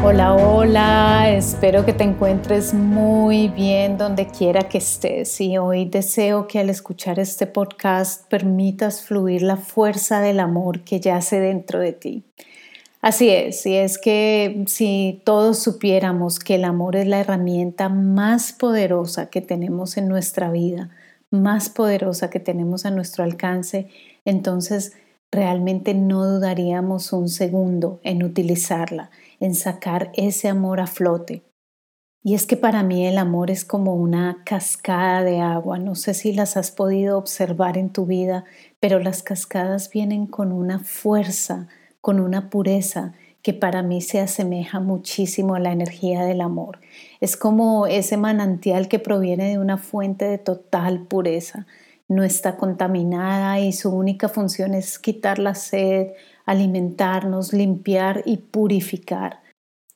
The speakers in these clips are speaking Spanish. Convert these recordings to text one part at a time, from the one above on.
Hola, hola, espero que te encuentres muy bien donde quiera que estés y hoy deseo que al escuchar este podcast permitas fluir la fuerza del amor que yace dentro de ti. Así es, y es que si todos supiéramos que el amor es la herramienta más poderosa que tenemos en nuestra vida, más poderosa que tenemos a nuestro alcance, entonces realmente no dudaríamos un segundo en utilizarla en sacar ese amor a flote. Y es que para mí el amor es como una cascada de agua. No sé si las has podido observar en tu vida, pero las cascadas vienen con una fuerza, con una pureza que para mí se asemeja muchísimo a la energía del amor. Es como ese manantial que proviene de una fuente de total pureza. No está contaminada y su única función es quitar la sed, alimentarnos, limpiar y purificar.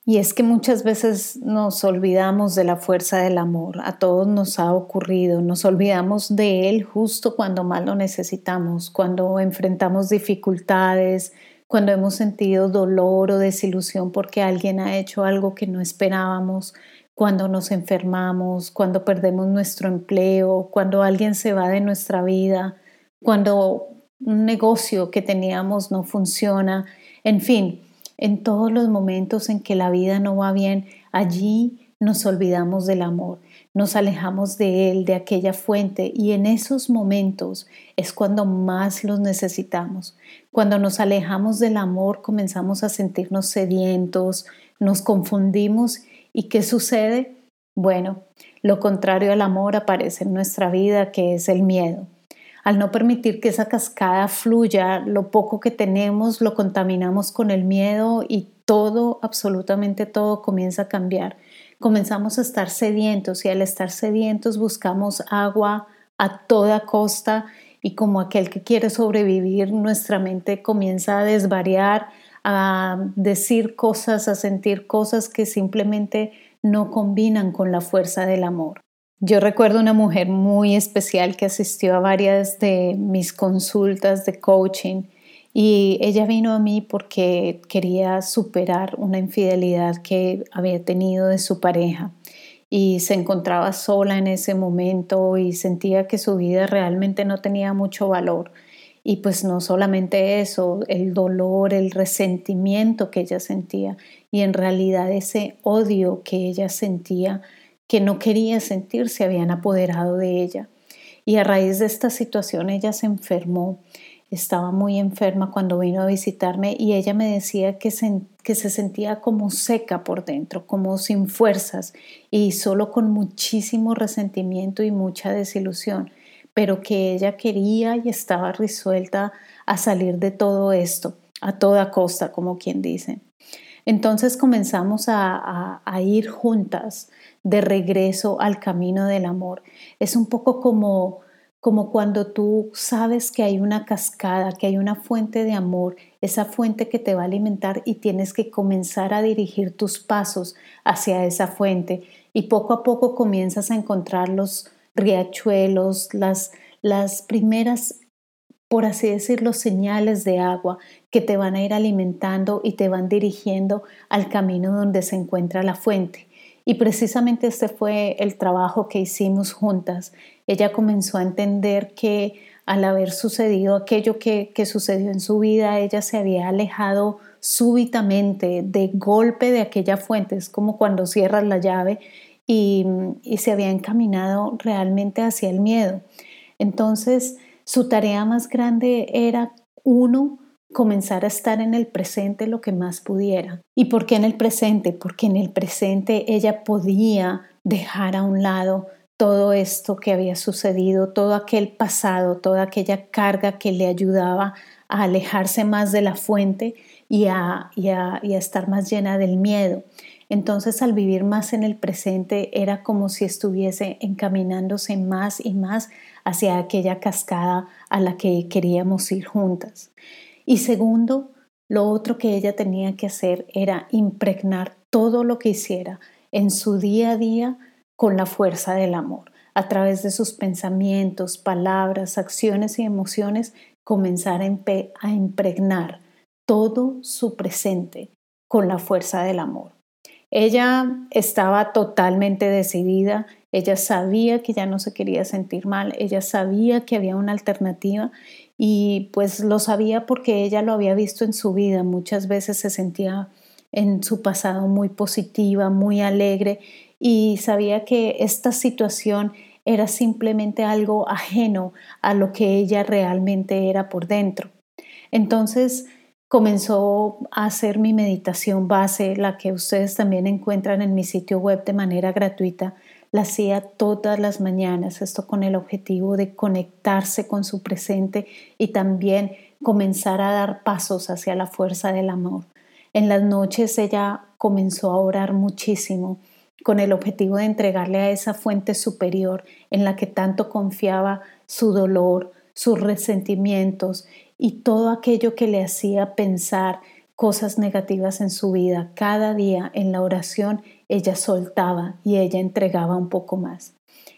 Y es que muchas veces nos olvidamos de la fuerza del amor, a todos nos ha ocurrido, nos olvidamos de él justo cuando más lo necesitamos, cuando enfrentamos dificultades, cuando hemos sentido dolor o desilusión porque alguien ha hecho algo que no esperábamos, cuando nos enfermamos, cuando perdemos nuestro empleo, cuando alguien se va de nuestra vida, cuando un negocio que teníamos no funciona, en fin, en todos los momentos en que la vida no va bien, allí nos olvidamos del amor, nos alejamos de él, de aquella fuente, y en esos momentos es cuando más los necesitamos. Cuando nos alejamos del amor comenzamos a sentirnos sedientos, nos confundimos y ¿qué sucede? Bueno, lo contrario al amor aparece en nuestra vida, que es el miedo. Al no permitir que esa cascada fluya, lo poco que tenemos lo contaminamos con el miedo y todo, absolutamente todo comienza a cambiar. Comenzamos a estar sedientos y al estar sedientos buscamos agua a toda costa y como aquel que quiere sobrevivir, nuestra mente comienza a desvariar, a decir cosas, a sentir cosas que simplemente no combinan con la fuerza del amor. Yo recuerdo una mujer muy especial que asistió a varias de mis consultas de coaching y ella vino a mí porque quería superar una infidelidad que había tenido de su pareja y se encontraba sola en ese momento y sentía que su vida realmente no tenía mucho valor. Y pues no solamente eso, el dolor, el resentimiento que ella sentía y en realidad ese odio que ella sentía que no quería sentir se habían apoderado de ella. Y a raíz de esta situación ella se enfermó, estaba muy enferma cuando vino a visitarme y ella me decía que se, que se sentía como seca por dentro, como sin fuerzas y solo con muchísimo resentimiento y mucha desilusión, pero que ella quería y estaba resuelta a salir de todo esto, a toda costa, como quien dice. Entonces comenzamos a, ir juntas de regreso al camino del amor. Es un poco como, como cuando tú sabes que hay una cascada, que hay una fuente de amor, esa fuente que te va a alimentar y tienes que comenzar a dirigir tus pasos hacia esa fuente y poco a poco comienzas a encontrar los riachuelos, las, las primeras por así decirlo, señales de agua que te van a ir alimentando y te van dirigiendo al camino donde se encuentra la fuente. Y precisamente este fue el trabajo que hicimos juntas. Ella comenzó a entender que al haber sucedido aquello que, sucedió en su vida, ella se había alejado súbitamente, de golpe de aquella fuente. Es como cuando cierras la llave y, y se había encaminado realmente hacia el miedo. Entonces, su tarea más grande era, uno, comenzar a estar en el presente lo que más pudiera. ¿Y por qué en el presente? Porque en el presente ella podía dejar a un lado todo esto que había sucedido, todo aquel pasado, toda aquella carga que le ayudaba a alejarse más de la fuente y a, y a, estar más llena del miedo. Entonces al vivir más en el presente era como si estuviese encaminándose más y más hacia aquella cascada a la que queríamos ir juntas. Y segundo, lo otro que ella tenía que hacer era impregnar todo lo que hiciera en su día a día con la fuerza del amor. A través de sus pensamientos, palabras, acciones y emociones, comenzar a impregnar todo su presente con la fuerza del amor. Ella estaba totalmente decidida, ella sabía que ya no se quería sentir mal, ella sabía que había una alternativa y pues lo sabía porque ella lo había visto en su vida. Muchas veces se sentía en su pasado muy positiva, muy alegre y sabía que esta situación era simplemente algo ajeno a lo que ella realmente era por dentro. Entonces, comenzó a hacer mi meditación base, la que ustedes también encuentran en mi sitio web de manera gratuita. La hacía todas las mañanas, esto con el objetivo de conectarse con su presente y también comenzar a dar pasos hacia la fuerza del amor. En las noches ella comenzó a orar muchísimo con el objetivo de entregarle a esa fuente superior en la que tanto confiaba su dolor, sus resentimientos y todo aquello que le hacía pensar cosas negativas en su vida. Cada día en la oración ella soltaba y ella entregaba un poco más.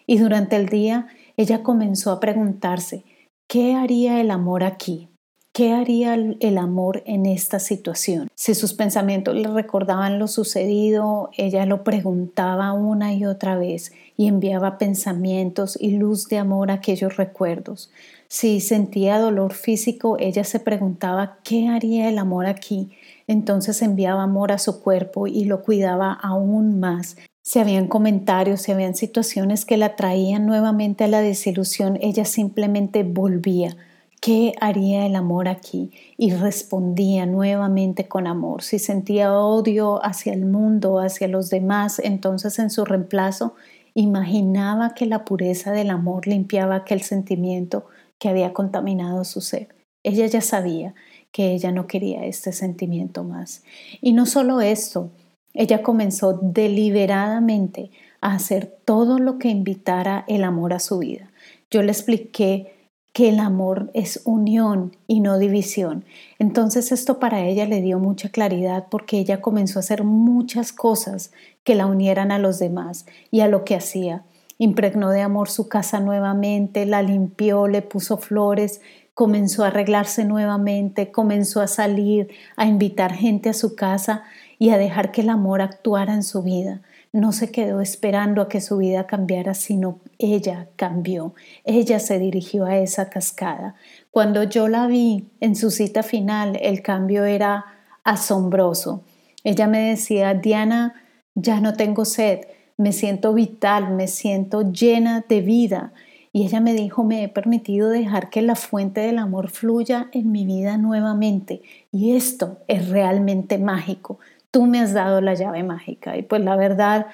Y durante el día ella comenzó a preguntarse, ¿qué haría el amor aquí? ¿Qué haría el amor en esta situación? Si sus pensamientos le recordaban lo sucedido, ella lo preguntaba una y otra vez y enviaba pensamientos y luz de amor a aquellos recuerdos. Si sentía dolor físico, ella se preguntaba qué haría el amor aquí. Entonces enviaba amor a su cuerpo y lo cuidaba aún más. Si habían comentarios, si habían situaciones que la traían nuevamente a la desilusión, ella simplemente volvía ¿Qué haría el amor aquí? Y respondía nuevamente con amor. Si sentía odio hacia el mundo, hacia los demás, entonces en su reemplazo imaginaba que la pureza del amor limpiaba aquel sentimiento que había contaminado su ser. Ella ya sabía que ella no quería este sentimiento más. Y no solo esto, ella comenzó deliberadamente a hacer todo lo que invitara el amor a su vida. Yo le expliqué que el amor es unión y no división. Entonces esto para ella le dio mucha claridad porque ella comenzó a hacer muchas cosas que la unieran a los demás y a lo que hacía. Impregnó de amor su casa nuevamente, la limpió, le puso flores, comenzó a arreglarse nuevamente, comenzó a salir, a invitar gente a su casa y a dejar que el amor actuara en su vida no se quedó esperando a que su vida cambiara, sino ella cambió. Ella se dirigió a esa cascada. Cuando yo la vi en su cita final, el cambio era asombroso. Ella me decía, Diana, ya no tengo sed, me siento vital, me siento llena de vida. Y ella me dijo, me he permitido dejar que la fuente del amor fluya en mi vida nuevamente. Y esto es realmente mágico tú me has dado la llave mágica. Y pues la verdad,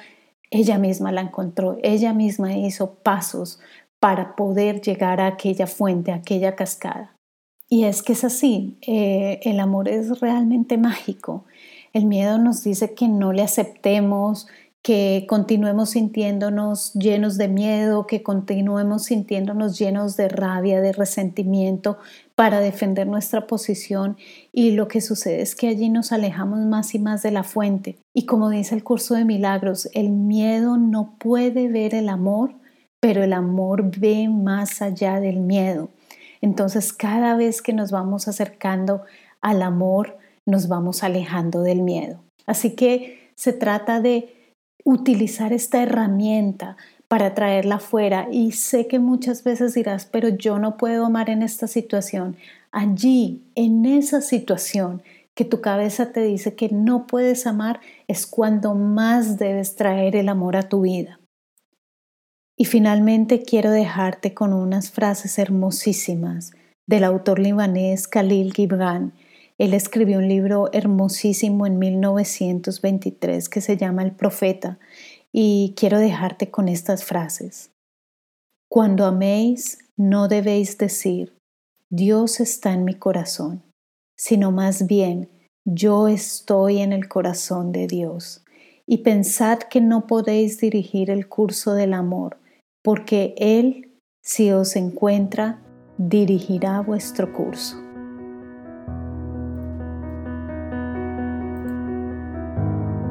ella misma la encontró, ella misma hizo pasos para poder llegar a aquella fuente, a aquella cascada. Y es que es así, eh, el amor es realmente mágico. El miedo nos dice que no le aceptemos, que continuemos sintiéndonos llenos de miedo, que continuemos sintiéndonos llenos de rabia, de resentimiento para defender nuestra posición y lo que sucede es que allí nos alejamos más y más de la fuente. Y como dice el curso de milagros, el miedo no puede ver el amor, pero el amor ve más allá del miedo. Entonces cada vez que nos vamos acercando al amor, nos vamos alejando del miedo. Así que se trata de utilizar esta herramienta para traerla fuera. Y sé que muchas veces dirás, pero yo no puedo amar en esta situación. Allí, en esa situación que tu cabeza te dice que no puedes amar, es cuando más debes traer el amor a tu vida. Y finalmente quiero dejarte con unas frases hermosísimas del autor libanés Khalil Gibran, él escribió un libro hermosísimo en 1923 que se llama El Profeta y quiero dejarte con estas frases. Cuando améis, no debéis decir, Dios está en mi corazón, sino más bien, yo estoy en el corazón de Dios. y pensad que no podéis dirigir el curso del amor, porque Él, si os encuentra, dirigirá vuestro curso.